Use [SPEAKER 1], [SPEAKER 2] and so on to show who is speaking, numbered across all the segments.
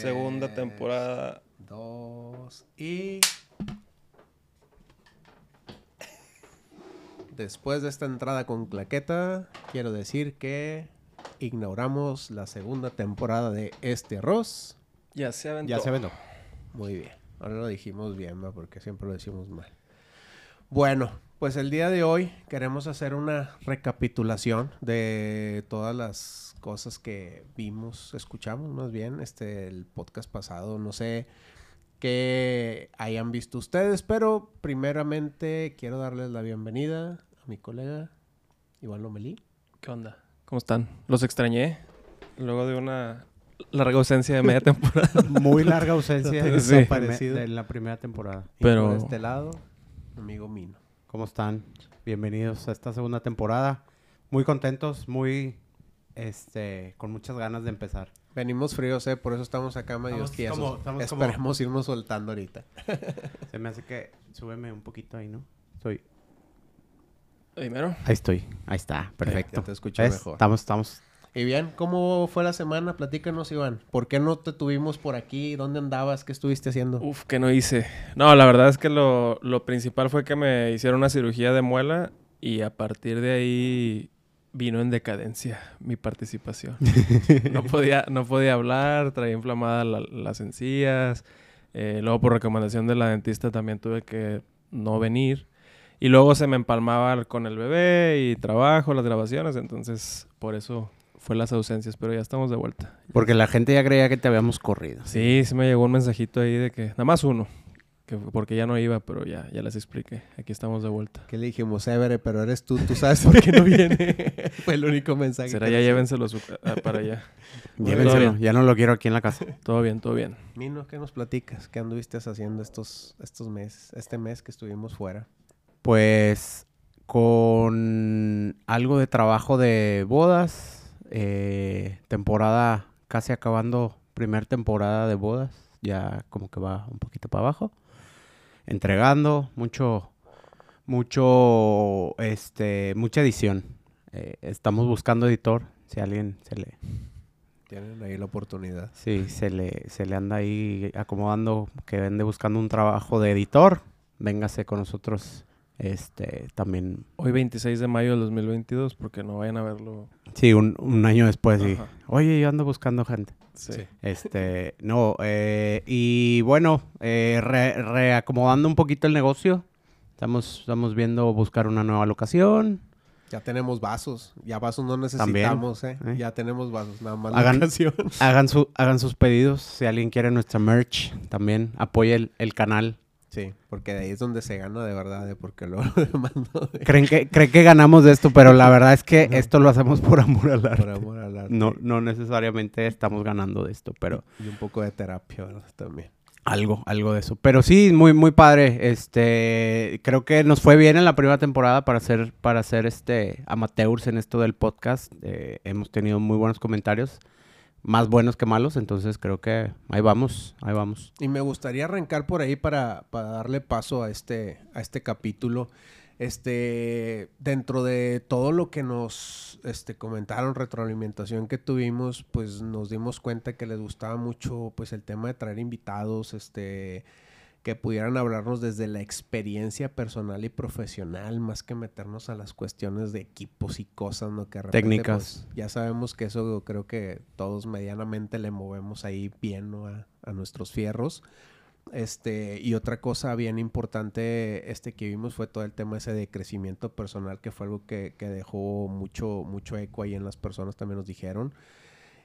[SPEAKER 1] Segunda temporada.
[SPEAKER 2] Dos y... Después de esta entrada con claqueta, quiero decir que ignoramos la segunda temporada de este arroz.
[SPEAKER 1] Ya se aventó.
[SPEAKER 3] Ya se aventó.
[SPEAKER 2] Muy bien. Ahora lo dijimos bien, ¿va? porque siempre lo decimos mal. Bueno, pues el día de hoy queremos hacer una recapitulación de todas las cosas que vimos, escuchamos más bien, este, el podcast pasado. No sé qué hayan visto ustedes, pero primeramente quiero darles la bienvenida a mi colega Iván Lomelí.
[SPEAKER 1] ¿Qué onda? ¿Cómo están? Los extrañé. Luego de una larga ausencia de media temporada.
[SPEAKER 3] Muy larga ausencia de,
[SPEAKER 1] Sí.
[SPEAKER 3] de la primera temporada.
[SPEAKER 2] Y
[SPEAKER 1] Pero-
[SPEAKER 2] por este lado, amigo Mino.
[SPEAKER 3] ¿Cómo están? Bienvenidos a esta segunda temporada. Muy contentos, muy este con muchas ganas de empezar.
[SPEAKER 2] Venimos fríos, ¿eh? Por eso estamos acá medio tiesos.
[SPEAKER 3] como- estamos como-
[SPEAKER 2] Esperemos irnos soltando ahorita.
[SPEAKER 3] Se me hace que súbeme un poquito ahí, ¿no? Soy
[SPEAKER 1] Primero.
[SPEAKER 3] Ahí estoy. Ahí está. Perfecto.
[SPEAKER 2] Ya te escucho
[SPEAKER 3] ¿Ves?
[SPEAKER 2] mejor.
[SPEAKER 3] Estamos estamos
[SPEAKER 2] Y bien, ¿cómo fue la semana? Platícanos, Iván. ¿Por qué no te tuvimos por aquí? ¿Dónde andabas? ¿Qué estuviste haciendo?
[SPEAKER 1] Uf, que no hice. No, la verdad es que lo, lo principal fue que me hicieron una cirugía de muela y a partir de ahí vino en decadencia mi participación. no, podía, no podía hablar, traía inflamadas la- las encías. eh, luego por recomendación de la dentista también tuve que no venir. Y luego se me empalmaba con el bebé y trabajo, las grabaciones. Entonces, por eso fue las ausencias, pero ya estamos de vuelta.
[SPEAKER 3] porque la gente ya creía que te habíamos corrido.
[SPEAKER 1] Sí, sí me llegó un mensajito ahí de que, nada más uno, que porque ya no iba, pero ya, ya les expliqué. Aquí estamos de vuelta.
[SPEAKER 2] ¿Qué le dijimos? Évere, pero eres tú. ¿Tú sabes por qué no viene? fue el único mensaje.
[SPEAKER 1] Será
[SPEAKER 2] que
[SPEAKER 1] ya llévenselo su- a- para allá.
[SPEAKER 3] Llévenselo. Ya no lo quiero aquí en la casa.
[SPEAKER 1] Todo bien, todo bien.
[SPEAKER 2] Mino, ¿qué nos platicas? ¿Qué anduviste haciendo estos, estos meses? Este mes que estuvimos fuera.
[SPEAKER 3] Pues con algo de trabajo de bodas, eh, temporada casi acabando, primer temporada de bodas, ya como que va un poquito para abajo, entregando mucho, mucho, este, mucha edición. Eh, estamos buscando editor, si alguien se le,
[SPEAKER 2] Tienen ahí la oportunidad.
[SPEAKER 3] sí, se le, se le anda ahí acomodando, que ande buscando un trabajo de editor, véngase con nosotros, este, también
[SPEAKER 1] Hoy 26 de mayo del 2022, porque no vayan a verlo.
[SPEAKER 3] Sí, un, un año después, sí.
[SPEAKER 1] Ajá.
[SPEAKER 3] Oye, yo ando buscando gente.
[SPEAKER 1] Sí.
[SPEAKER 2] Sí.
[SPEAKER 3] Este, no, eh, y bueno, eh, re- reacomodando un poquito el negocio. Estamos, estamos viendo buscar una nueva locación.
[SPEAKER 2] Ya tenemos vasos. Ya vasos no necesitamos, ¿eh?
[SPEAKER 3] ¿eh?
[SPEAKER 2] Ya tenemos vasos. Nada más
[SPEAKER 3] Hagan- su, hagan sus pedidos. Si alguien quiere nuestra merch, también apoye el, el canal.
[SPEAKER 2] Sí, porque de ahí es donde se gana de verdad, ¿eh? Porque lo demás no de-
[SPEAKER 3] Creen que, creen que ganamos de esto, pero la verdad es que esto lo hacemos por amor al arte.
[SPEAKER 2] por amor al arte.
[SPEAKER 3] No, no necesariamente estamos ganando de esto, pero...
[SPEAKER 2] Y un poco de terapia, ¿verdad? También.
[SPEAKER 3] Algo, algo de eso. Pero sí, muy, muy padre. Este, creo que nos fue bien en la primera temporada para ser, para ser este amateurs en esto del podcast. Eh, hemos tenido muy buenos comentarios, más buenos que malos. Entonces creo que ahí vamos, ahí vamos.
[SPEAKER 2] Y me gustaría arrancar por ahí para, para darle paso a este, a este capítulo. Este, dentro de todo lo que nos este, comentaron, retroalimentación que tuvimos, pues nos dimos cuenta que les gustaba mucho pues el tema de traer invitados, este, que pudieran hablarnos desde la experiencia personal y profesional, más que meternos a las cuestiones de equipos y cosas, ¿no? Que repente,
[SPEAKER 3] Técnicas.
[SPEAKER 2] pues, ya sabemos que eso creo que todos medianamente le movemos ahí bien ¿no? a, a nuestros fierros. Este, y otra cosa bien importante este que vimos fue todo el tema ese de crecimiento personal, que fue algo que, que dejó mucho, mucho eco ahí en las personas, también nos dijeron.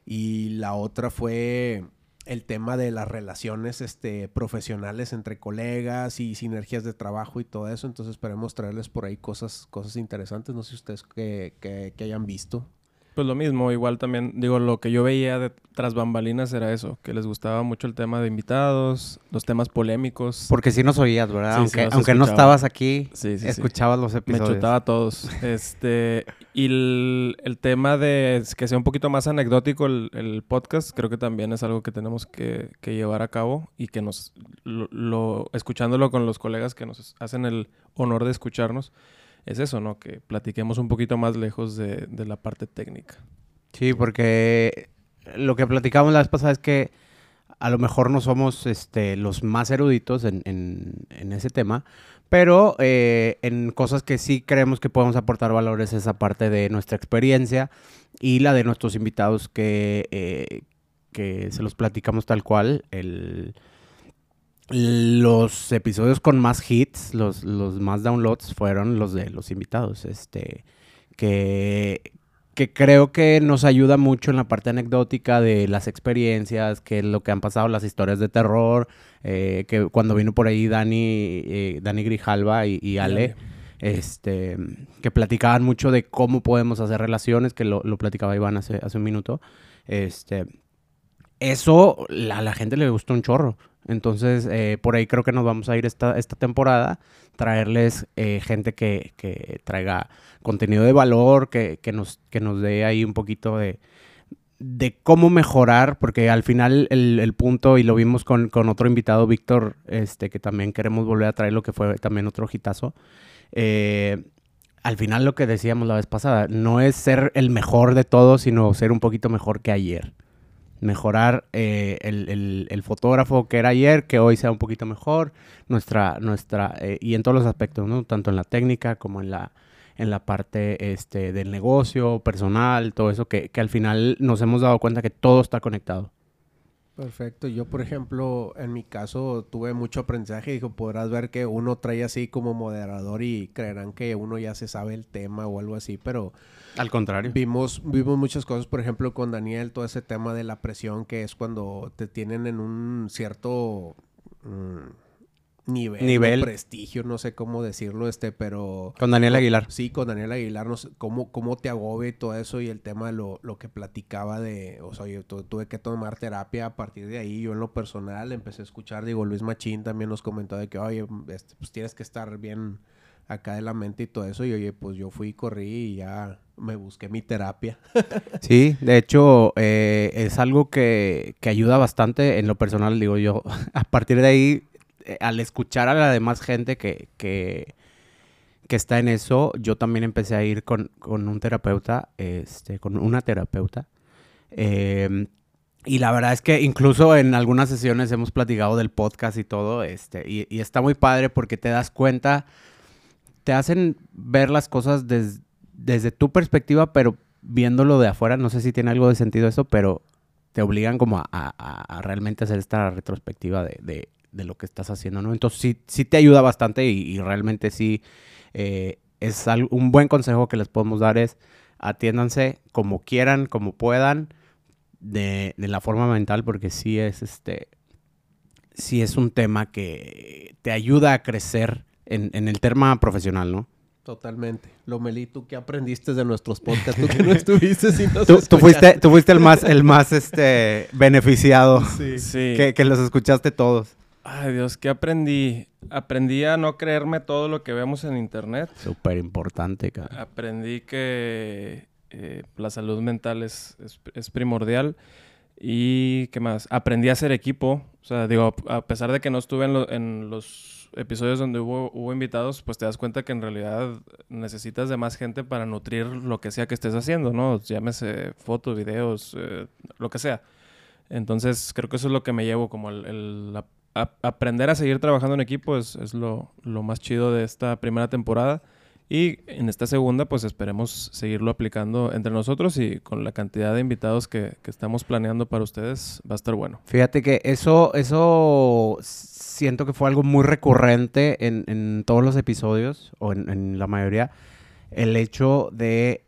[SPEAKER 2] Y la otra fue el tema de las relaciones este, profesionales entre colegas y sinergias de trabajo y todo eso. Entonces esperemos traerles por ahí cosas, cosas interesantes. No sé ustedes que, que, que hayan visto.
[SPEAKER 1] Pues lo mismo, igual también, digo, lo que yo veía de tras bambalinas era eso, que les gustaba mucho el tema de invitados, los temas polémicos.
[SPEAKER 3] Porque sí nos oías, ¿verdad?
[SPEAKER 1] Sí, sí
[SPEAKER 3] aunque
[SPEAKER 1] nos
[SPEAKER 3] aunque no estabas aquí,
[SPEAKER 1] Sí,
[SPEAKER 3] escuchabas los
[SPEAKER 1] Me
[SPEAKER 3] episodios.
[SPEAKER 1] chutaba a todos. Este, y el, el tema de que sea un poquito más anecdótico el, el podcast, creo que también es algo que tenemos que, que llevar a cabo y que nos, lo, lo- escuchándolo con los colegas que nos hacen el honor de escucharnos, es eso, ¿no? Que platiquemos un poquito más lejos de, de la parte técnica.
[SPEAKER 3] Sí, porque lo que platicamos la vez pasada es que a lo mejor no somos este, los más eruditos en, en, ese tema, pero eh, en cosas que sí creemos que podemos aportar valores esa parte de nuestra experiencia y la de nuestros invitados que, eh, que se los platicamos tal cual. El, los episodios con más hits, los, los más downloads fueron los de los invitados. Este, que, que creo que nos ayuda mucho en la parte anecdótica de las experiencias, que es lo que han pasado, las historias de terror, eh, que cuando vino por ahí Dani, eh, Dani Grijalva y, Ale, este, que platicaban mucho de cómo podemos hacer relaciones, que lo, platicaba Iván hace, hace un minuto. Este, eso a la gente le gustó un chorro. Entonces, eh, por ahí creo que nos vamos a ir esta, esta temporada, traerles eh, gente que, que, traiga contenido de valor, que, que, nos, que nos dé ahí un poquito de, de cómo mejorar, porque al final el, el punto, y lo vimos con, con, otro invitado, Víctor, este, que también queremos volver a traer lo que fue también otro hitazo. Eh, al final lo que decíamos la vez pasada, no es ser el mejor de todos, sino ser un poquito mejor que ayer mejorar eh, el, fotógrafo que era ayer, que hoy sea un poquito mejor, nuestra, nuestra, eh, y en todos los aspectos, ¿no? Tanto en la técnica como en la, en la parte este, del negocio, personal, todo eso, que, que al final nos hemos dado cuenta que todo está conectado.
[SPEAKER 2] Perfecto. Yo, por ejemplo, en mi caso tuve mucho aprendizaje. Dijo, podrás ver que uno trae así como moderador y creerán que uno ya se sabe el tema o algo así, pero...
[SPEAKER 3] Al contrario.
[SPEAKER 2] Vimos, vimos muchas cosas, por ejemplo, con Daniel, todo ese tema de la presión que es cuando te tienen en un cierto... Mm, nivel, nivel. prestigio, no sé cómo decirlo, este, pero...
[SPEAKER 3] Con Daniel Aguilar.
[SPEAKER 2] Sí, con Daniel Aguilar, no sé, cómo, cómo te agobia y todo eso y el tema de lo, lo que platicaba de, o sea, yo tuve que tomar terapia a partir de ahí, yo en lo personal empecé a escuchar, digo, Luis Machín también nos comentó de que, oye, este, pues tienes que estar bien acá de la mente y todo eso, y oye, pues yo fui y corrí y ya me busqué mi terapia.
[SPEAKER 3] sí, de hecho, eh, es algo que, que ayuda bastante en lo personal, digo yo, a partir de ahí eh, al escuchar a la demás gente que, que, está en eso, yo también empecé a ir con, un terapeuta, este, con una terapeuta. Em, y la verdad es que incluso en algunas sesiones hemos platicado del podcast y todo, este, y, está muy padre porque te das cuenta, te hacen ver las cosas desde tu perspectiva, pero viéndolo de afuera, no sé si tiene algo de sentido eso, pero te obligan como a, realmente hacer esta retrospectiva de, de lo que estás haciendo, ¿no? Entonces sí, sí te ayuda bastante y, realmente sí eh, es un buen consejo que les podemos dar es atiéndanse como quieran, como puedan, de, la forma mental, porque sí es este, sí es un tema que te ayuda a crecer en, el tema profesional, ¿no?
[SPEAKER 2] Totalmente. Lomeli, ¿tú qué aprendiste de nuestros podcasts? Tú que no estuviste sin
[SPEAKER 3] tú, fuiste, tú fuiste el más, el más este, beneficiado. Sí. sí. Que, que los escuchaste todos.
[SPEAKER 1] Ay, Dios, ¿qué aprendí? Aprendí a no creerme todo lo que vemos en internet.
[SPEAKER 3] Súper importante, cara.
[SPEAKER 1] Aprendí que eh, la salud mental es, primordial. Y, ¿qué más? Aprendí a hacer equipo. O sea, digo, a pesar de que no estuve en, los episodios donde hubo, hubo, invitados, pues te das cuenta que en realidad necesitas de más gente para nutrir lo que sea que estés haciendo, ¿no? Llámese fotos, videos, eh, lo que sea. Entonces, creo que eso es lo que me llevo, como el, la aprender a seguir trabajando en equipo es, lo, más chido de esta primera temporada. Y en esta segunda, pues esperemos seguirlo aplicando entre nosotros y con la cantidad de invitados que, estamos planeando para ustedes, va a estar bueno.
[SPEAKER 3] Fíjate que eso, eso siento que fue algo muy recurrente en, todos los episodios, o en, en la mayoría, el hecho de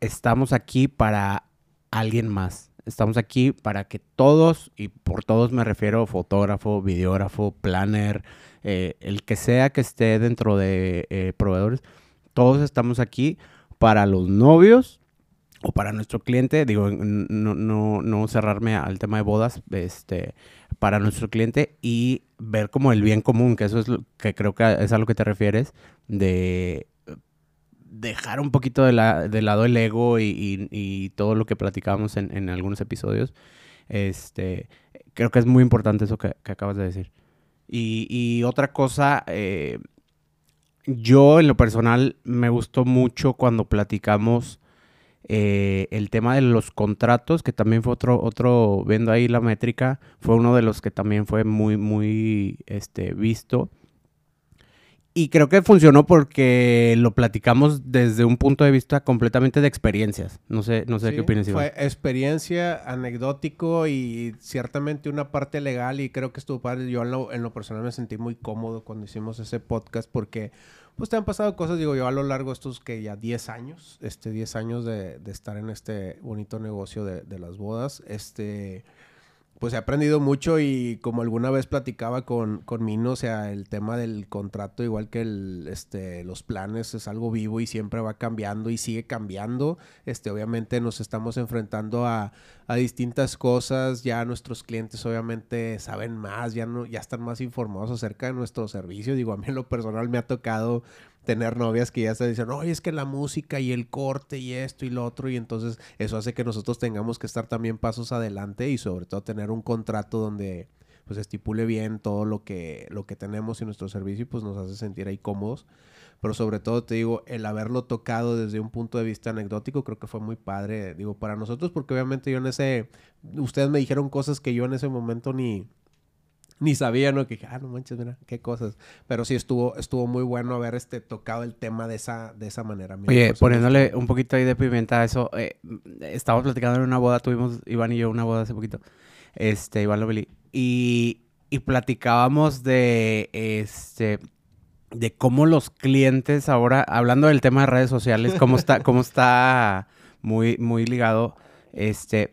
[SPEAKER 3] estamos aquí para alguien más. Estamos aquí para que todos, y por todos me refiero fotógrafo, videógrafo, planner, eh, el que sea que esté dentro de eh, proveedores, todos estamos aquí para los novios o para nuestro cliente, digo, no, no, no cerrarme al tema de bodas, este, para nuestro cliente y ver como el bien común, que eso es lo que creo que es a lo que te refieres, de dejar un poquito de, la, de lado el ego y, todo lo que platicábamos en, algunos episodios. Este, creo que es muy importante eso que, acabas de decir. Y, otra cosa, eh, yo en lo personal me gustó mucho cuando platicamos Eh, el tema de los contratos, que también fue otro, otro, viendo ahí la métrica, fue uno de los que también fue muy, muy este, visto. Y creo que funcionó porque lo platicamos desde un punto de vista completamente de experiencias. No sé, no sé qué opinas,
[SPEAKER 2] Iván. Fue experiencia, anecdótico y ciertamente una parte legal y creo que estuvo padre. Yo en lo, en lo personal me sentí muy cómodo cuando hicimos ese podcast porque pues te han pasado cosas, digo yo, a lo largo de estos que ya 10 años, este 10 años de, de estar en este bonito negocio de, de las bodas, este pues he aprendido mucho y como alguna vez platicaba con, con Mino, o sea, el tema del contrato, igual que el, este, los planes, es algo vivo y siempre va cambiando y sigue cambiando. Este, obviamente nos estamos enfrentando a, a distintas cosas, ya nuestros clientes obviamente saben más, ya, no, ya están más informados acerca de nuestro servicio. Digo, a mí en lo personal me ha tocado tener novias que ya se dicen, oye, es que la música y el corte y esto y lo otro, y entonces eso hace que nosotros tengamos que estar también pasos adelante y sobre todo tener un contrato donde pues estipule bien todo lo que, lo que tenemos y nuestro servicio y pues nos hace sentir ahí cómodos. Pero sobre todo te digo, el haberlo tocado desde un punto de vista anecdótico creo que fue muy padre, digo, para nosotros, porque obviamente yo en ese, ustedes me dijeron cosas que yo en ese momento ni, ni sabía, ¿no? Que ah, no manches, mira, qué cosas. Pero sí estuvo, estuvo muy bueno haber este tocado el tema de esa, de esa manera.
[SPEAKER 3] Oye, poniéndole un poquito ahí de pimienta a eso, eh, estábamos platicando en una boda, tuvimos Iván y yo una boda hace poquito, este, Iván Lovely, y, y platicábamos de, este, de cómo los clientes ahora, hablando del tema de redes sociales, cómo está, cómo está muy, muy ligado, este,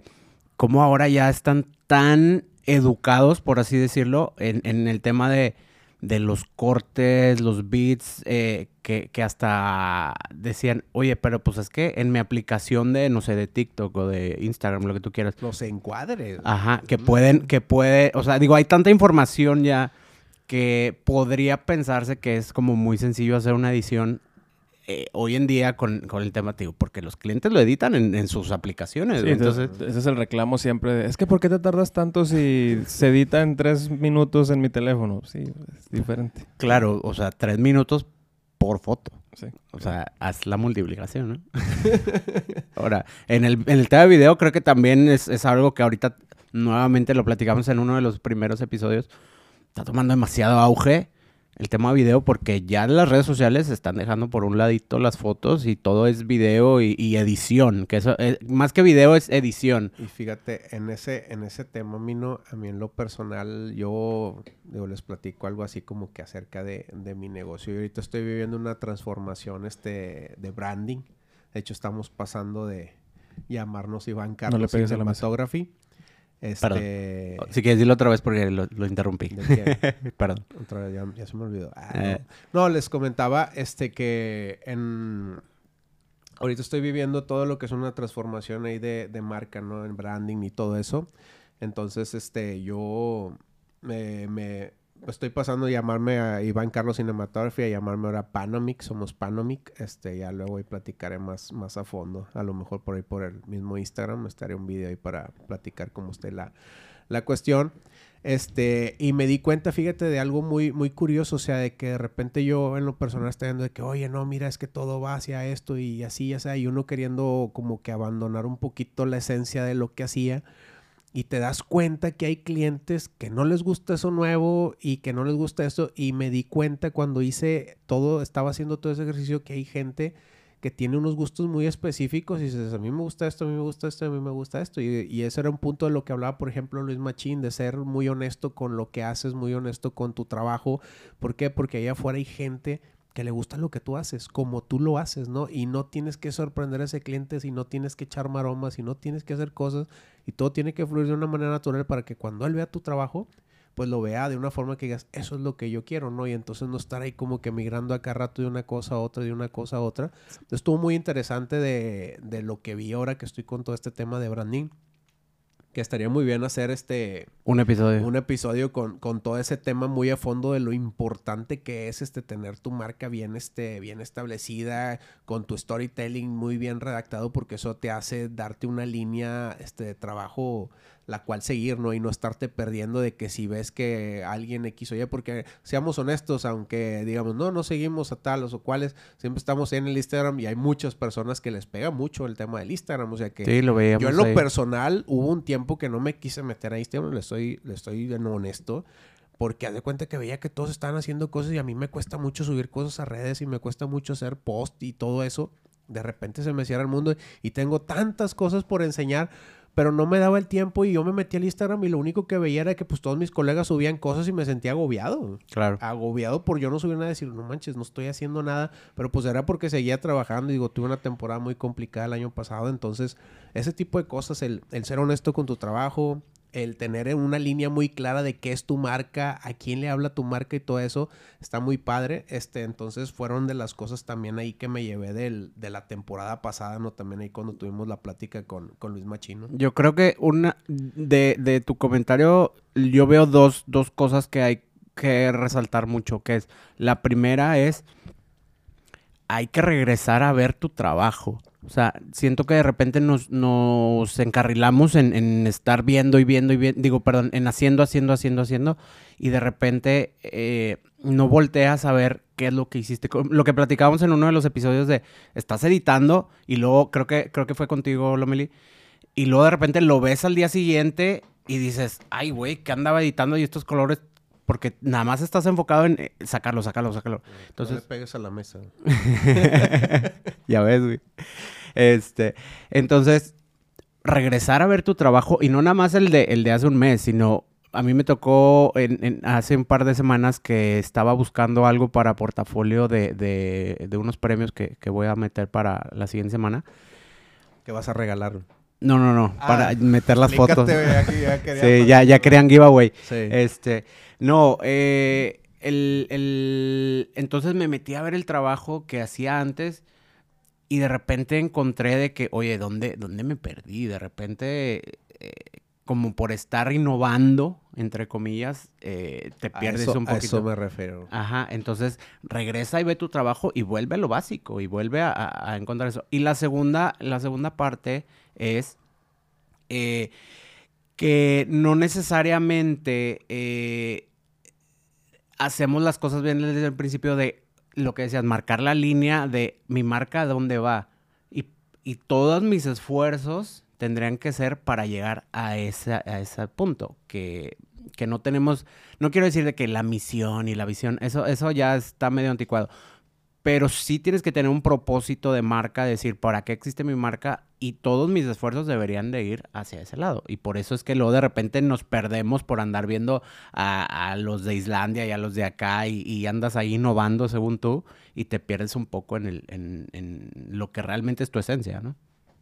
[SPEAKER 3] cómo ahora ya están tan educados, por así decirlo, en, en el tema de, de, los cortes, los beats, eh, que, que, hasta decían, oye, pero pues es que en mi aplicación de, no sé, de TikTok o de Instagram, lo que tú quieras.
[SPEAKER 2] Los encuadres.
[SPEAKER 3] Ajá, que pueden, que puede, o sea, digo, hay tanta información ya que podría pensarse que es como muy sencillo hacer una edición eh, hoy en día con, el tema, tío, porque los clientes lo editan en, sus aplicaciones.
[SPEAKER 1] entonces, ese es el reclamo siempre. es que ¿por qué te tardas tanto si se edita en tres minutos en mi teléfono? Sí, es diferente.
[SPEAKER 3] Claro, o sea, tres minutos por foto. Sí. O sea, haz la multiplicación, ¿no? Ahora, en el, en el tema de video creo que también es, es algo que ahorita nuevamente lo platicamos en uno de los primeros episodios. Está tomando demasiado auge el tema video porque ya las redes sociales están dejando por un ladito las fotos y todo es video y, edición, que eso es, más que video es edición.
[SPEAKER 2] Y fíjate, en ese, en ese tema, Mino, a mí en lo personal, yo les platico algo así como que acerca de, de mi negocio. Y ahorita estoy viviendo una transformación este, de branding. De hecho, estamos pasando de llamarnos Iván Carlos no le Cinematography este...
[SPEAKER 3] Si quieres decirlo otra vez porque lo, interrumpí. Perdón.
[SPEAKER 2] Otra vez, ya, se me olvidó. Ah, eh. no. les comentaba este que en... Ahorita estoy viviendo todo lo que es una transformación ahí de, de marca, ¿no? En branding y todo eso. Entonces, este, yo me, me, estoy pasando a llamarme a Iván Carlos Cinematography, a llamarme ahora Panomic, somos Panomic, este, ya luego y platicaré más, más a fondo, a lo mejor por ahí por el mismo Instagram, estaré un video ahí para platicar como usted la, la cuestión. Este, y me di cuenta, fíjate, de algo muy, muy curioso, o sea, de que de repente yo en lo personal estoy viendo de que, oye, no, mira, es que todo va hacia esto y así, ya sea, y uno queriendo como que abandonar un poquito la esencia de lo que hacía y te das cuenta que hay clientes que no les gusta eso nuevo y que no les gusta eso. Y me di cuenta cuando hice todo, estaba haciendo todo ese ejercicio, que hay gente que tiene unos gustos muy específicos y dices, a mí me gusta esto, a mí me gusta esto, a mí me gusta esto. Y, y ese era un punto de lo que hablaba, por ejemplo, Luis Machín, de ser muy honesto con lo que haces, muy honesto con tu trabajo. ¿Por qué? Porque allá afuera hay gente que le gusta lo que tú haces, como tú lo haces, ¿no? Y no tienes que sorprender a ese cliente, si no tienes que echar maromas, si no tienes que hacer cosas, y todo tiene que fluir de una manera natural para que cuando él vea tu trabajo, pues lo vea de una forma que digas, eso es lo que yo quiero, ¿no? Y entonces no estar ahí como que migrando acá rato de una cosa a otra, de una cosa a otra. Estuvo muy interesante de, de lo que vi ahora que estoy con todo este tema de branding que estaría muy bien hacer este...
[SPEAKER 3] Un episodio.
[SPEAKER 2] Un episodio con, con, todo ese tema muy a fondo de lo importante que es este tener tu marca bien, este, bien establecida, con tu storytelling muy bien redactado, porque eso te hace darte una línea este, de trabajo la cual seguir, ¿no? Y no estarte perdiendo de que si ves que alguien X o Y, porque seamos honestos, aunque digamos, no, no seguimos a tal o cuales, siempre estamos en el Instagram y hay muchas personas que les pega mucho el tema del Instagram, o sea que
[SPEAKER 3] Sí, lo veíamos
[SPEAKER 2] yo en lo
[SPEAKER 3] ahí.
[SPEAKER 2] personal hubo un tiempo que no me quise meter a Instagram, le estoy, le estoy no honesto, porque haz de cuenta que veía que todos estaban haciendo cosas y a mí me cuesta mucho subir cosas a redes y me cuesta mucho hacer post y todo eso. De repente se me cierra el mundo y tengo tantas cosas por enseñar, pero no me daba el tiempo y yo me metí al Instagram y lo único que veía era que pues todos mis colegas subían cosas y me sentía agobiado.
[SPEAKER 3] Claro.
[SPEAKER 2] Agobiado por yo no subir nada y decir, no manches, no estoy haciendo nada, pero pues era porque seguía trabajando y digo, tuve una temporada muy complicada el año pasado, entonces ese tipo de cosas, el, el ser honesto con tu trabajo, el tener una línea muy clara de qué es tu marca, a quién le habla tu marca y todo eso, está muy padre. Este, entonces fueron de las cosas también ahí que me llevé del, de la temporada pasada, ¿no? También ahí cuando tuvimos la plática con, con Luis Machino.
[SPEAKER 3] Yo creo que una de, de tu comentario, yo veo dos, dos cosas que hay que resaltar mucho, que es, la primera es, hay que regresar a ver tu trabajo. O sea, siento que de repente nos, nos encarrilamos en, en estar viendo y viendo y viendo, digo, perdón, en haciendo, haciendo, haciendo, haciendo, y de repente eh, no volteas a ver qué es lo que hiciste. Lo que platicábamos en uno de los episodios de, estás editando, y luego creo que, creo que fue contigo, Lomeli, y luego de repente lo ves al día siguiente y dices, ay, güey, que andaba editando y estos colores, porque nada más estás enfocado en eh, sacarlo, sacarlo, sacarlo.
[SPEAKER 2] Entonces, no le pegues a la mesa.
[SPEAKER 3] ya ves, güey. Este, entonces, regresar a ver tu trabajo y no nada más el de, el de hace un mes, sino a mí me tocó en- en- hace un par de semanas que estaba buscando algo para portafolio de, de- de unos premios que, que voy a meter para la siguiente semana.
[SPEAKER 2] ¿Qué vas a regalar?
[SPEAKER 3] No, no, no,
[SPEAKER 2] Ah,
[SPEAKER 3] para meter las fotos.
[SPEAKER 2] Aquí ya
[SPEAKER 3] Sí, ya, ya querían giveaway.
[SPEAKER 2] Sí.
[SPEAKER 3] Este, no, eh, el, el- entonces me metí a ver el trabajo que hacía antes y de repente encontré de que, oye, ¿dónde, dónde me perdí? De repente, eh, como por estar innovando, entre comillas, eh, te
[SPEAKER 2] A
[SPEAKER 3] pierdes
[SPEAKER 2] eso-
[SPEAKER 3] un
[SPEAKER 2] A
[SPEAKER 3] poquito.
[SPEAKER 2] eso me refiero.
[SPEAKER 3] Ajá, entonces regresa y ve tu trabajo y vuelve a lo básico y vuelve a, a- a encontrar eso. Y la segunda, la segunda parte es eh, que no necesariamente eh, hacemos las cosas bien desde el principio de lo que decías, marcar la línea de mi marca a dónde va. Y, y todos mis esfuerzos tendrían que ser para llegar a, a ese punto, que, que no tenemos, no quiero decir de que la misión y la visión, eso, eso ya está medio anticuado, pero sí tienes que tener un propósito de marca, decir, ¿para qué existe mi marca? Y todos mis esfuerzos deberían de ir hacia ese lado. Y por eso es que luego de repente nos perdemos por andar viendo a, los de Islandia y a los de acá y, y andas ahí innovando según tú y te pierdes un poco en, el, en, en lo que realmente es tu esencia, ¿no?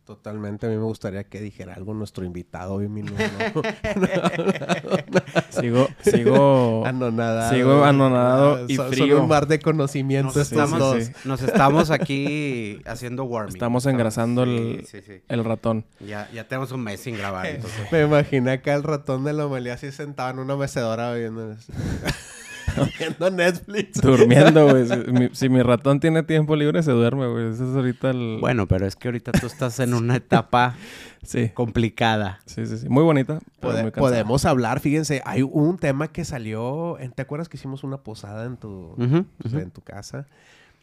[SPEAKER 2] Totalmente. A mí me gustaría que dijera algo nuestro invitado hoy, mi no,
[SPEAKER 1] Sigo, sigo.
[SPEAKER 2] Anonadado.
[SPEAKER 1] Sigo anonadado y
[SPEAKER 2] Son- son
[SPEAKER 1] frío.
[SPEAKER 2] un mar de conocimientos
[SPEAKER 3] Nos
[SPEAKER 2] estos
[SPEAKER 3] estamos,
[SPEAKER 2] dos.
[SPEAKER 1] sí.
[SPEAKER 3] nos estamos aquí haciendo warming.
[SPEAKER 1] Estamos engrasando el-
[SPEAKER 3] Sí, sí, sí.
[SPEAKER 1] El ratón.
[SPEAKER 3] Ya, ya tenemos un mes sin grabar, entonces.
[SPEAKER 2] Me imaginé acá el ratón de la Omelia así sentado en una mecedora viendo, viendo Netflix.
[SPEAKER 1] Durmiendo, güey. Si mi, si mi ratón tiene tiempo libre, se duerme, güey. Ese es ahorita el.
[SPEAKER 3] Bueno, pero es que ahorita tú estás en una etapa
[SPEAKER 1] Sí.
[SPEAKER 3] complicada.
[SPEAKER 1] Sí, sí, sí. Muy bonita. pero muy
[SPEAKER 2] podemos hablar, fíjense, hay un tema que salió, en- ¿te acuerdas que hicimos una posada en tu,
[SPEAKER 3] Ujú,
[SPEAKER 2] pues,
[SPEAKER 3] ujú.
[SPEAKER 2] en tu casa?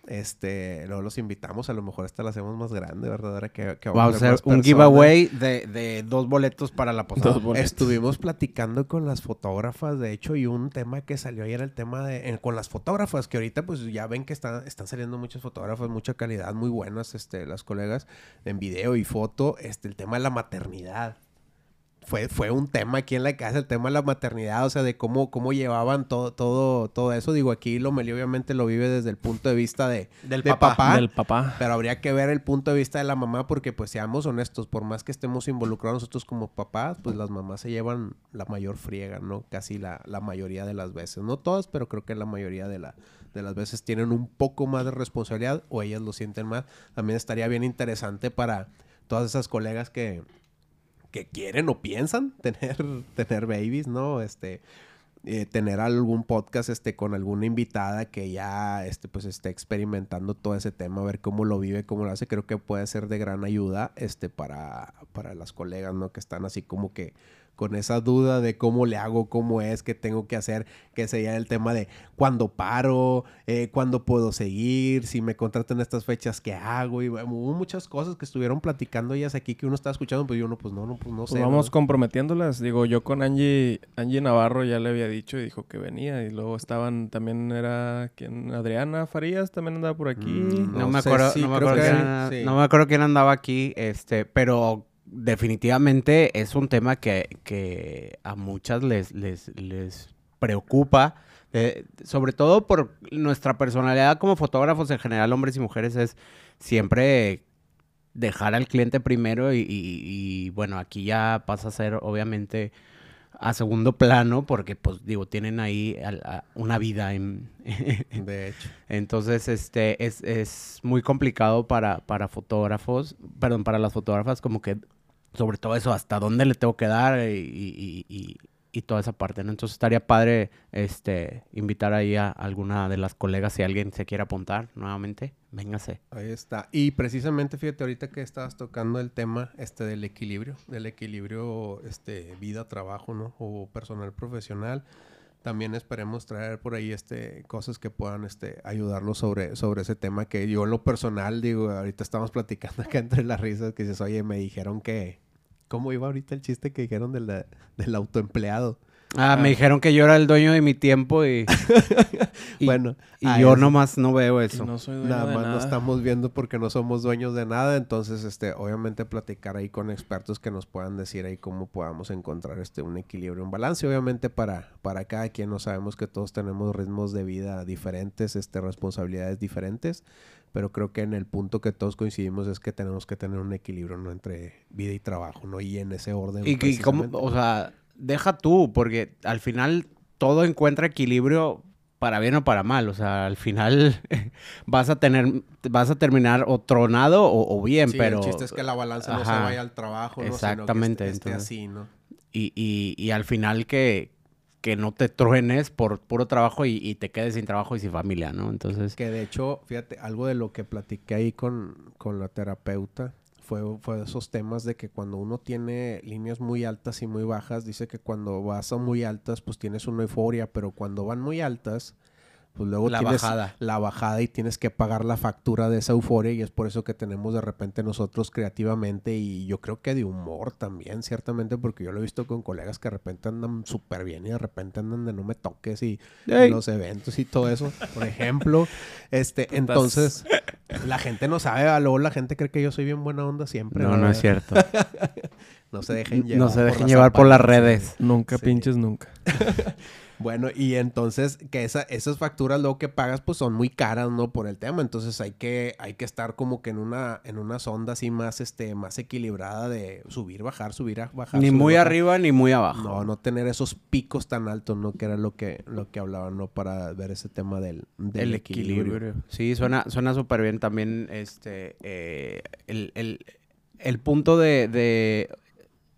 [SPEAKER 2] Este, luego los invitamos, a lo mejor esta la hacemos más grande, ¿verdad? Ahora que, que
[SPEAKER 3] Vamos a hacer un
[SPEAKER 2] personas.
[SPEAKER 3] giveaway de, de dos boletos para la posada.
[SPEAKER 2] Estuvimos platicando con las fotógrafas, de hecho, y un tema que salió ahí era el tema de eh, con las fotógrafas, que ahorita pues ya ven que están, están saliendo muchas fotógrafas, mucha calidad, muy buenas, este, las colegas, en video y foto, este, el tema de la maternidad. Fue, fue un tema aquí en la casa, el tema de la maternidad, o sea, de cómo, cómo llevaban todo, todo, todo eso. Digo, aquí Lomelí obviamente lo vive desde el punto de vista de,
[SPEAKER 3] Del
[SPEAKER 2] de
[SPEAKER 3] papá.
[SPEAKER 1] Del papá.
[SPEAKER 2] pero habría que ver el punto de vista de la mamá porque, pues, seamos honestos, por más que estemos involucrados nosotros como papás, pues las mamás se llevan la mayor friega, ¿no? Casi la, la mayoría de las veces. No todas, pero creo que la mayoría de, la, de las veces tienen un poco más de responsabilidad o ellas lo sienten más. También estaría bien interesante para todas esas colegas que, que quieren o piensan tener, tener babies, ¿no? Este, eh, tener algún podcast este con alguna invitada que ya este pues esté experimentando todo ese tema, ver cómo lo vive, cómo lo hace, creo que puede ser de gran ayuda este para, para las colegas, ¿no? Que están así como que con esa duda de cómo le hago, cómo es, qué tengo que hacer, que sería el tema de cuándo paro, eh, cuándo puedo seguir, si me contratan estas fechas, qué hago. Y bueno, hubo muchas cosas que estuvieron platicando ellas aquí que uno estaba escuchando, pues yo no, pues no, no, pues no
[SPEAKER 1] Pues
[SPEAKER 2] sé.
[SPEAKER 1] vamos
[SPEAKER 2] ¿no?
[SPEAKER 1] comprometiéndolas. Digo, yo con Angie, Angie Navarro ya le había dicho y dijo que venía. Y luego estaban, también era, ¿quién? Adriana Farías también andaba por aquí.
[SPEAKER 2] Mm,
[SPEAKER 3] No,
[SPEAKER 2] No
[SPEAKER 3] me
[SPEAKER 2] sé,
[SPEAKER 3] acuerdo,
[SPEAKER 2] sí,
[SPEAKER 3] no, me acuerdo
[SPEAKER 2] que sí.
[SPEAKER 3] no me acuerdo quién andaba aquí, este, pero definitivamente es un tema que, que a muchas les, les, les preocupa. eh, sobre todo por nuestra personalidad como fotógrafos en general, hombres y mujeres, es siempre dejar al cliente primero y, y- y, bueno, aquí ya pasa a ser obviamente a segundo plano porque pues digo, tienen ahí a- una vida en,
[SPEAKER 2] De hecho.
[SPEAKER 3] entonces, este, es, es muy complicado para, para fotógrafos, perdón, para las fotógrafas, como que, sobre todo eso, hasta dónde le tengo que dar y, y- y- toda esa parte, ¿no? Entonces, estaría padre, este, invitar ahí a alguna de las colegas si alguien se quiere apuntar nuevamente, véngase.
[SPEAKER 2] Ahí está. Y precisamente, fíjate, ahorita que estabas tocando el tema este del equilibrio, del equilibrio este vida-trabajo, ¿no? O personal profesional. También esperemos traer por ahí este cosas que puedan este ayudarlos sobre, sobre ese tema que yo en lo personal digo, ahorita estamos platicando acá entre las risas que dices, oye, me dijeron que ¿cómo iba ahorita el chiste que dijeron del autoempleado?
[SPEAKER 3] Ah,
[SPEAKER 1] Ah.
[SPEAKER 3] me dijeron que yo era el dueño de mi tiempo y, y,
[SPEAKER 2] bueno,
[SPEAKER 3] y yo
[SPEAKER 2] eso.
[SPEAKER 3] nomás no veo eso.
[SPEAKER 1] no soy dueño
[SPEAKER 2] Nada
[SPEAKER 1] de
[SPEAKER 2] más
[SPEAKER 1] nada.
[SPEAKER 2] no estamos viendo porque no somos dueños de nada, entonces este obviamente platicar ahí con expertos que nos puedan decir ahí cómo podamos encontrar este un equilibrio, un balance, obviamente para para cada quien no sabemos que todos tenemos ritmos de vida diferentes, este responsabilidades diferentes, pero creo que en el punto que todos coincidimos es que tenemos que tener un equilibrio ¿no? entre vida y trabajo, ¿no? Y en ese orden.
[SPEAKER 3] Y, y cómo- o sea, deja tú, porque al final todo encuentra equilibrio para bien o para mal. O sea, al final vas a tener, vas a terminar o tronado o, o bien,
[SPEAKER 2] Sí,
[SPEAKER 3] pero.
[SPEAKER 2] el chiste es que la balanza no se vaya al trabajo, ¿no?
[SPEAKER 3] Exactamente,
[SPEAKER 2] Sino que esté, esté así, ¿no?
[SPEAKER 3] Y, y, y al final que, que no te truenes por puro trabajo y, y te quedes sin trabajo y sin familia, ¿no? Entonces.
[SPEAKER 2] Que de hecho, fíjate, algo de lo que platiqué ahí con, con la terapeuta fue, fue esos temas de que cuando uno tiene líneas muy altas y muy bajas, dice que cuando vas a muy altas, pues tienes una euforia, pero cuando van muy altas, pues luego
[SPEAKER 3] La
[SPEAKER 2] tienes
[SPEAKER 3] bajada.
[SPEAKER 2] la bajada y tienes que pagar la factura de esa euforia y es por eso que tenemos de repente nosotros creativamente y yo creo que de humor también, ciertamente, porque yo lo he visto con colegas que de repente andan súper bien y de repente andan de no me toques y
[SPEAKER 3] Ey.
[SPEAKER 2] los eventos y todo eso, por ejemplo. Este, entonces, la gente no sabe, a luego la gente cree que yo soy bien buena onda siempre.
[SPEAKER 3] No, no es cierto.
[SPEAKER 2] No se dejen llevar.
[SPEAKER 3] no se dejen
[SPEAKER 2] las
[SPEAKER 3] llevar por las redes.
[SPEAKER 1] Nunca
[SPEAKER 2] Sí.
[SPEAKER 1] pinches nunca.
[SPEAKER 2] Bueno, y entonces que esa, esas facturas luego que pagas pues son muy caras, ¿no? Por el tema. Entonces hay que, hay que estar como que en una, en una sonda así más, este, más equilibrada de subir, bajar, subir, bajar.
[SPEAKER 3] Ni
[SPEAKER 2] subir,
[SPEAKER 3] muy
[SPEAKER 2] bajar.
[SPEAKER 3] arriba ni muy abajo.
[SPEAKER 2] No, no tener esos picos tan altos, ¿no? Que era lo que, lo que hablaban, ¿no? Para ver ese tema del, del
[SPEAKER 3] el equilibrio. Sí, suena suena súper bien también este eh, el, el- el punto de, de,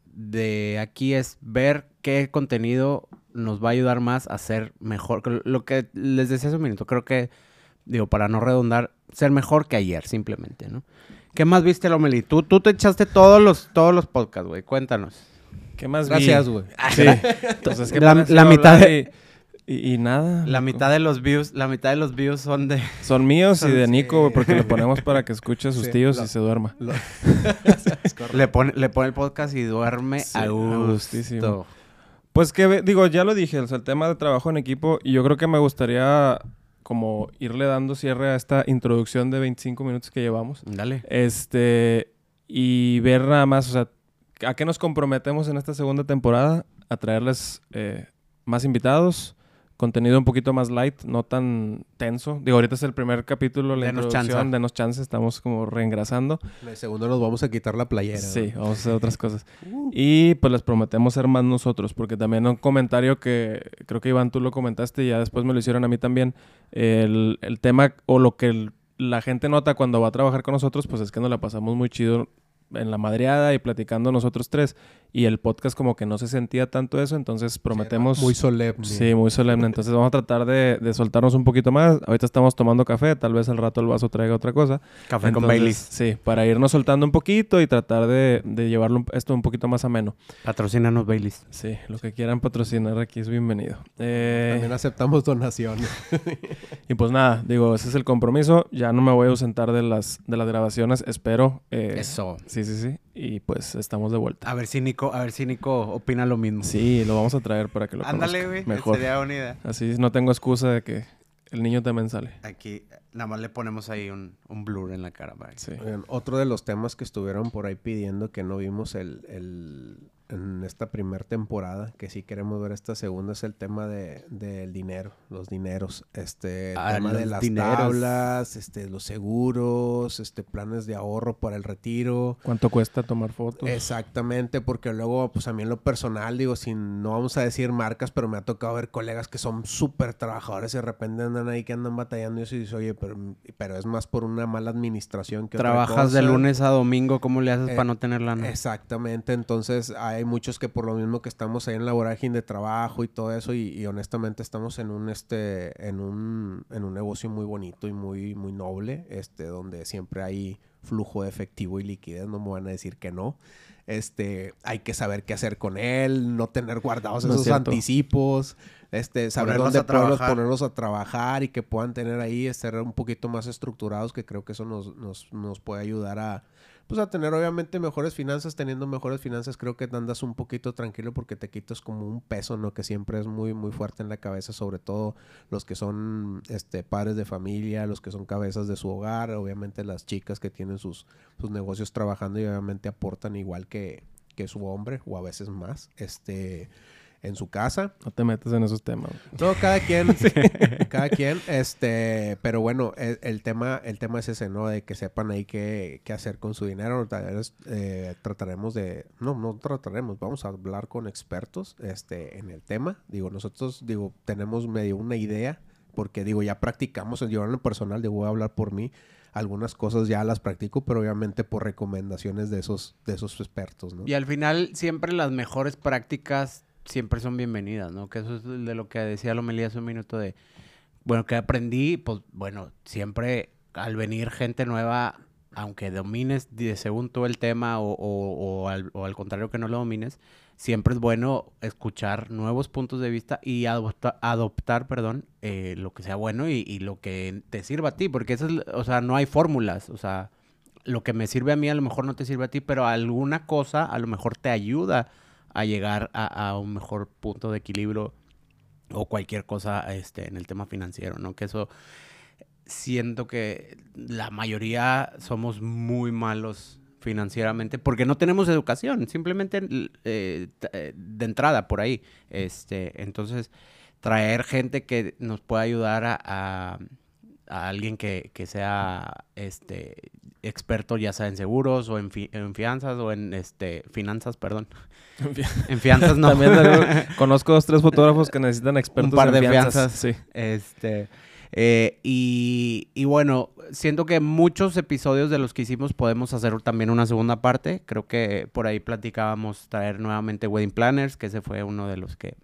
[SPEAKER 3] de aquí es ver qué contenido nos va a ayudar más a ser mejor. Lo- Lo que les decía hace un minuto, creo que, digo, para no redundar, ser mejor que ayer, simplemente, ¿no? ¿Qué más viste, Lomeli? Tú, tú te echaste todos los, todos los podcasts, güey. Cuéntanos.
[SPEAKER 1] ¿Qué más?
[SPEAKER 2] Gracias, güey.
[SPEAKER 1] Sí. Entonces, ¿qué
[SPEAKER 3] La-
[SPEAKER 1] más
[SPEAKER 3] la mitad de-
[SPEAKER 1] Y, y- nada.
[SPEAKER 3] La mitad de los views, la mitad de los views son de...
[SPEAKER 1] Son míos y de
[SPEAKER 2] Sí.
[SPEAKER 1] Nico, güey, porque le ponemos para que escuche a sus
[SPEAKER 2] Sí,
[SPEAKER 1] tíos
[SPEAKER 2] lo-
[SPEAKER 1] y se duerma.
[SPEAKER 2] Lo-
[SPEAKER 3] Le pone, le pone el podcast y duerme
[SPEAKER 1] Sí,
[SPEAKER 3] a
[SPEAKER 1] a
[SPEAKER 3] gusto.
[SPEAKER 1] Pues que, digo, ya lo dije, o sea, el tema de trabajo en equipo, y yo creo que me gustaría como irle dando cierre a esta introducción de 25 minutos que llevamos.
[SPEAKER 3] Dale.
[SPEAKER 1] Este, y ver nada más, o sea, a qué nos comprometemos en esta segunda temporada, a traerles eh, más invitados, contenido un poquito más light, no tan tenso. Digo, ahorita es el primer capítulo, la
[SPEAKER 3] Denos
[SPEAKER 1] introducción,
[SPEAKER 3] chance.
[SPEAKER 1] denos chance, estamos como reengrasando.
[SPEAKER 2] En el segundo nos vamos a quitar la playera.
[SPEAKER 1] Sí,
[SPEAKER 2] ¿no?
[SPEAKER 1] vamos a hacer otras cosas. Y pues les prometemos ser más nosotros, porque también un comentario que creo que Iván tú lo comentaste y ya después me lo hicieron a mí también, el, el tema o lo que el- la gente nota cuando va a trabajar con nosotros, pues es que nos la pasamos muy chido en la madreada y platicando nosotros tres. Y el podcast como que no se sentía tanto eso, entonces prometemos...
[SPEAKER 2] Muy solemne.
[SPEAKER 1] Sí, muy solemne. Entonces vamos a tratar de, de soltarnos un poquito más. Ahorita estamos tomando café, tal vez al rato el vaso traiga otra cosa.
[SPEAKER 3] Café con Baileys.
[SPEAKER 1] Sí, para irnos soltando un poquito y tratar de, de llevarlo un- esto un poquito más ameno.
[SPEAKER 3] Patrocínanos Baileys.
[SPEAKER 1] Sí, lo que quieran patrocinar aquí es bienvenido. Eh,
[SPEAKER 2] También aceptamos donaciones.
[SPEAKER 1] y pues nada, digo, ese es el compromiso. Ya no me voy a ausentar de las, de las grabaciones, espero. eh,
[SPEAKER 3] Eso.
[SPEAKER 1] Sí, sí, sí. Y pues estamos de vuelta.
[SPEAKER 3] A ver si Nico, a ver si Nico opina lo mismo.
[SPEAKER 1] Sí, lo vamos a traer para que lo
[SPEAKER 3] Ándale, güey.
[SPEAKER 1] Mejor.
[SPEAKER 3] Sería buena idea.
[SPEAKER 1] Así no tengo excusa de que el niño también sale.
[SPEAKER 3] Aquí nada más le ponemos ahí un, un blur en la cara. para
[SPEAKER 1] Sí.
[SPEAKER 2] Oigan, otro de los temas que estuvieron por ahí pidiendo que no vimos el, el- en esta primera temporada, que sí queremos ver esta segunda, es el tema de, del dinero, los dineros, este, el
[SPEAKER 3] Ah,
[SPEAKER 2] tema de las
[SPEAKER 3] dineros.
[SPEAKER 2] tablas, este, los seguros, este, planes de ahorro para el retiro.
[SPEAKER 1] ¿Cuánto cuesta tomar fotos?
[SPEAKER 2] Exactamente, porque luego, pues a mí en lo personal, digo, sin, no vamos a decir marcas, pero me ha tocado ver colegas que son súper trabajadores y de repente andan ahí que andan batallando y eso y dices, oye, pero, pero es más por una mala administración que otra
[SPEAKER 3] Trabajas de
[SPEAKER 2] cosa".
[SPEAKER 3] lunes a domingo, ¿cómo le haces
[SPEAKER 2] Eh,
[SPEAKER 3] para no tener lana?
[SPEAKER 2] Exactamente, entonces hay muchos que por lo mismo que estamos ahí en la vorágine de trabajo y todo eso y, y honestamente estamos en un este en un en un negocio muy bonito y muy muy noble, este donde siempre hay flujo de efectivo y liquidez, no me van a decir que no. Este, hay que saber qué hacer con él, no tener guardados
[SPEAKER 1] No
[SPEAKER 2] esos anticipos, este, saber
[SPEAKER 3] Ponerlos
[SPEAKER 2] dónde
[SPEAKER 3] trabajar.
[SPEAKER 2] ponerlos a trabajar y que puedan tener ahí, ser un poquito más estructurados, que creo que eso nos, nos, nos puede ayudar a, pues a tener obviamente mejores finanzas, teniendo mejores finanzas creo que andas un poquito tranquilo porque te quitas como un peso, ¿no? Que siempre es muy muy fuerte en la cabeza, sobre todo los que son este padres de familia, los que son cabezas de su hogar, obviamente las chicas que tienen sus, sus negocios trabajando y obviamente aportan igual que, que su hombre o a veces más, este en su casa.
[SPEAKER 1] No te metas en esos temas.
[SPEAKER 2] No, cada quien, cada quien, este, pero bueno, el, el tema, el tema es ese, ¿no? De que sepan ahí qué, qué hacer con su dinero. Tal vez, eh, trataremos de, no, no trataremos, vamos a hablar con expertos, este, en el tema. Digo, nosotros, digo, tenemos medio una idea, porque digo, ya practicamos, yo en lo personal, digo, voy a hablar por mí. Algunas cosas ya las practico, pero obviamente por recomendaciones de esos, de esos expertos, ¿no?
[SPEAKER 3] Y al final, siempre las mejores prácticas siempre son bienvenidas, ¿no? Que eso es de lo que decía Lomelí hace un minuto de, bueno, que aprendí, pues, bueno, siempre al venir gente nueva, aunque domines de según tú el tema o, o- al, o al contrario que no lo domines, siempre es bueno escuchar nuevos puntos de vista y adopta- adoptar, perdón, eh, lo que sea bueno y, y lo que te sirva a ti, porque eso es, o sea, no hay fórmulas, o sea, lo que me sirve a mí a lo mejor no te sirve a ti, pero alguna cosa a lo mejor te ayuda a llegar a, un mejor punto de equilibrio o cualquier cosa este, en el tema financiero, ¿no? Que eso siento que la mayoría somos muy malos financieramente porque no tenemos educación, simplemente eh, eh, de entrada por ahí. Este, entonces, traer gente que nos pueda ayudar a- a alguien que, que sea este experto ya sea en seguros o en, fi- en fianzas o en este finanzas, perdón. En fianzas no.
[SPEAKER 1] También conozco dos, tres fotógrafos que necesitan expertos
[SPEAKER 3] par
[SPEAKER 1] en
[SPEAKER 3] de
[SPEAKER 1] fianzas.
[SPEAKER 3] fianzas.
[SPEAKER 1] Sí.
[SPEAKER 3] Este, eh, y, y bueno, siento que muchos episodios de los que hicimos podemos hacer también una segunda parte. Creo que por ahí platicábamos traer nuevamente Wedding Planners, que ese fue uno de los que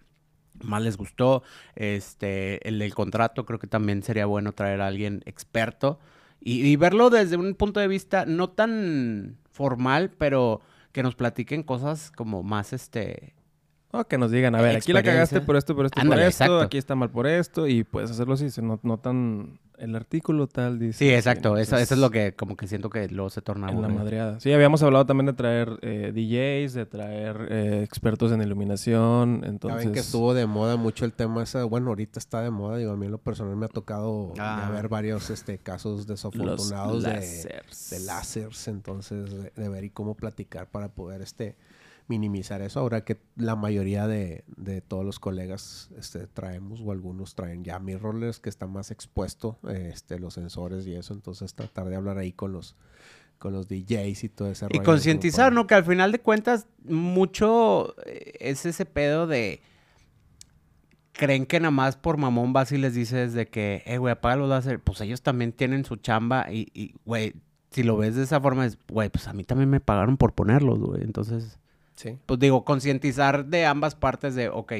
[SPEAKER 3] más les gustó. Este, el del contrato, creo que también sería bueno traer a alguien experto y, y verlo desde un punto de vista no tan formal, pero que nos platiquen cosas como más este
[SPEAKER 1] O que nos digan, a ver, aquí la cagaste por esto, por esto,
[SPEAKER 3] Ándale,
[SPEAKER 1] por esto,
[SPEAKER 3] exacto.
[SPEAKER 1] aquí está mal por esto, y puedes hacerlo así, no, no tan... El artículo tal dice...
[SPEAKER 3] Sí, exacto. Eso, eso es lo que como que siento que luego se torna
[SPEAKER 1] En la madreada. Sí, habíamos hablado también de traer eh, DJs, de traer eh, expertos en iluminación,
[SPEAKER 2] Ya
[SPEAKER 1] entonces...
[SPEAKER 2] ven que estuvo de moda mucho el tema ese, bueno, ahorita está de moda, digo, a mí en lo personal me ha tocado
[SPEAKER 3] Ah.
[SPEAKER 2] ver varios este casos
[SPEAKER 1] los
[SPEAKER 2] desafortunados de,
[SPEAKER 1] lásers.
[SPEAKER 2] de láseres, entonces de, de ver y cómo platicar para poder este minimizar eso. Ahora que la mayoría de, de todos los colegas este, traemos o algunos traen ya mirrorless que está más expuesto, eh, este, los sensores y eso, entonces tratar de hablar ahí con los con los DJs y todo ese
[SPEAKER 3] Y
[SPEAKER 2] rollo,
[SPEAKER 3] concientizar, ¿no? Que al final de cuentas, mucho eh, es ese pedo de. Creen que nada más por mamón vas y les dices de que, eh, güey, apaga los láser. Pues ellos también tienen su chamba y, y, güey, si lo ves de esa forma, es, güey, pues a mí también me pagaron por ponerlos, güey. Entonces,
[SPEAKER 2] Sí.
[SPEAKER 3] pues digo, concientizar de ambas partes de, ok,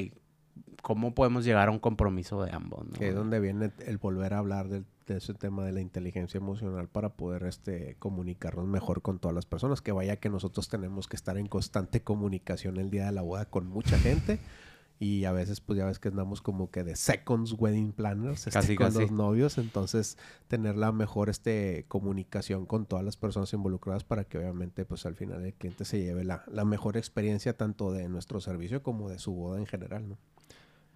[SPEAKER 3] ¿cómo podemos llegar a un compromiso de ambos? ¿no?
[SPEAKER 2] Que es donde viene el volver a hablar del- de, ese tema de la inteligencia emocional para poder este, comunicarnos mejor con todas las personas. Que vaya que nosotros tenemos que estar en constante comunicación el día de la boda con mucha gente. Y a veces, pues ya ves que andamos como que de seconds wedding planners este,
[SPEAKER 3] Casi,
[SPEAKER 2] con
[SPEAKER 3] casi.
[SPEAKER 2] los novios. Entonces, tener la mejor este, comunicación con todas las personas involucradas para que obviamente, pues al final el cliente se lleve la, la mejor experiencia tanto de nuestro servicio como de su boda en general, ¿no?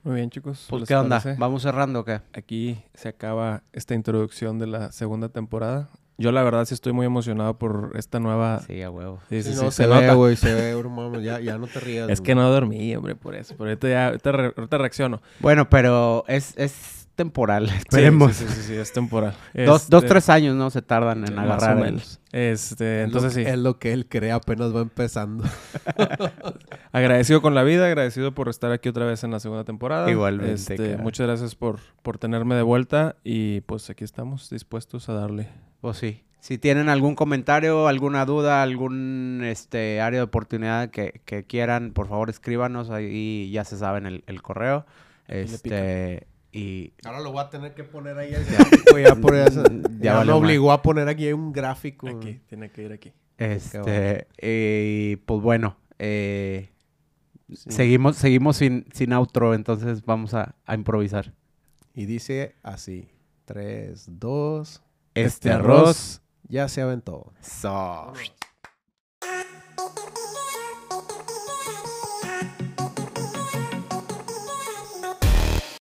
[SPEAKER 1] Muy bien, chicos.
[SPEAKER 3] Pues,
[SPEAKER 1] ¿les
[SPEAKER 3] ¿qué onda?
[SPEAKER 1] parece?
[SPEAKER 3] ¿Vamos cerrando o qué?
[SPEAKER 1] Aquí se acaba esta introducción de la segunda temporada. Yo la verdad sí estoy muy emocionado por esta nueva...
[SPEAKER 3] Sí, a huevo.
[SPEAKER 1] Sí, sí,
[SPEAKER 2] Sí,
[SPEAKER 1] se
[SPEAKER 2] se, ve,
[SPEAKER 1] nota.
[SPEAKER 2] güey, se ve, hermano, ya, ya no te rías.
[SPEAKER 1] Es
[SPEAKER 2] güey.
[SPEAKER 1] que no dormí, hombre, por eso. Por ahorita ya, ahorita, re- ahorita reacciono.
[SPEAKER 3] Bueno, pero es, es temporal, esperemos.
[SPEAKER 1] Sí, sí, sí, sí, es temporal.
[SPEAKER 3] Dos, dos,
[SPEAKER 1] Este,
[SPEAKER 3] tres años, ¿no? Se tardan en
[SPEAKER 1] más
[SPEAKER 3] agarrar.
[SPEAKER 1] o menos. Este,
[SPEAKER 2] Es
[SPEAKER 1] entonces
[SPEAKER 2] lo,
[SPEAKER 1] sí.
[SPEAKER 2] Es lo que él cree, apenas va empezando.
[SPEAKER 1] Agradecido con la vida, agradecido por estar aquí otra vez en la segunda temporada.
[SPEAKER 3] Igualmente,
[SPEAKER 1] Este, muchas gracias por, por tenerme de vuelta y pues aquí estamos dispuestos a darle.
[SPEAKER 3] Pues sí. Si tienen algún comentario, alguna duda, algún este área de oportunidad que, que quieran, por favor escríbanos. Ahí ya se saben el, el correo.
[SPEAKER 1] le
[SPEAKER 3] Este. Y.
[SPEAKER 2] Ahora lo voy a tener que poner ahí el gráfico ya por eso.
[SPEAKER 3] Ya
[SPEAKER 2] me
[SPEAKER 3] valió
[SPEAKER 2] obligó a poner aquí un gráfico.
[SPEAKER 1] Aquí, tiene que ir aquí.
[SPEAKER 3] Este. Y pues bueno. eh,
[SPEAKER 2] Sí.
[SPEAKER 3] seguimos, seguimos sin, sin outro, entonces vamos a, a improvisar.
[SPEAKER 2] Y dice así: 3, 2,
[SPEAKER 3] Este arroz.
[SPEAKER 2] ya se aventó.
[SPEAKER 3] So.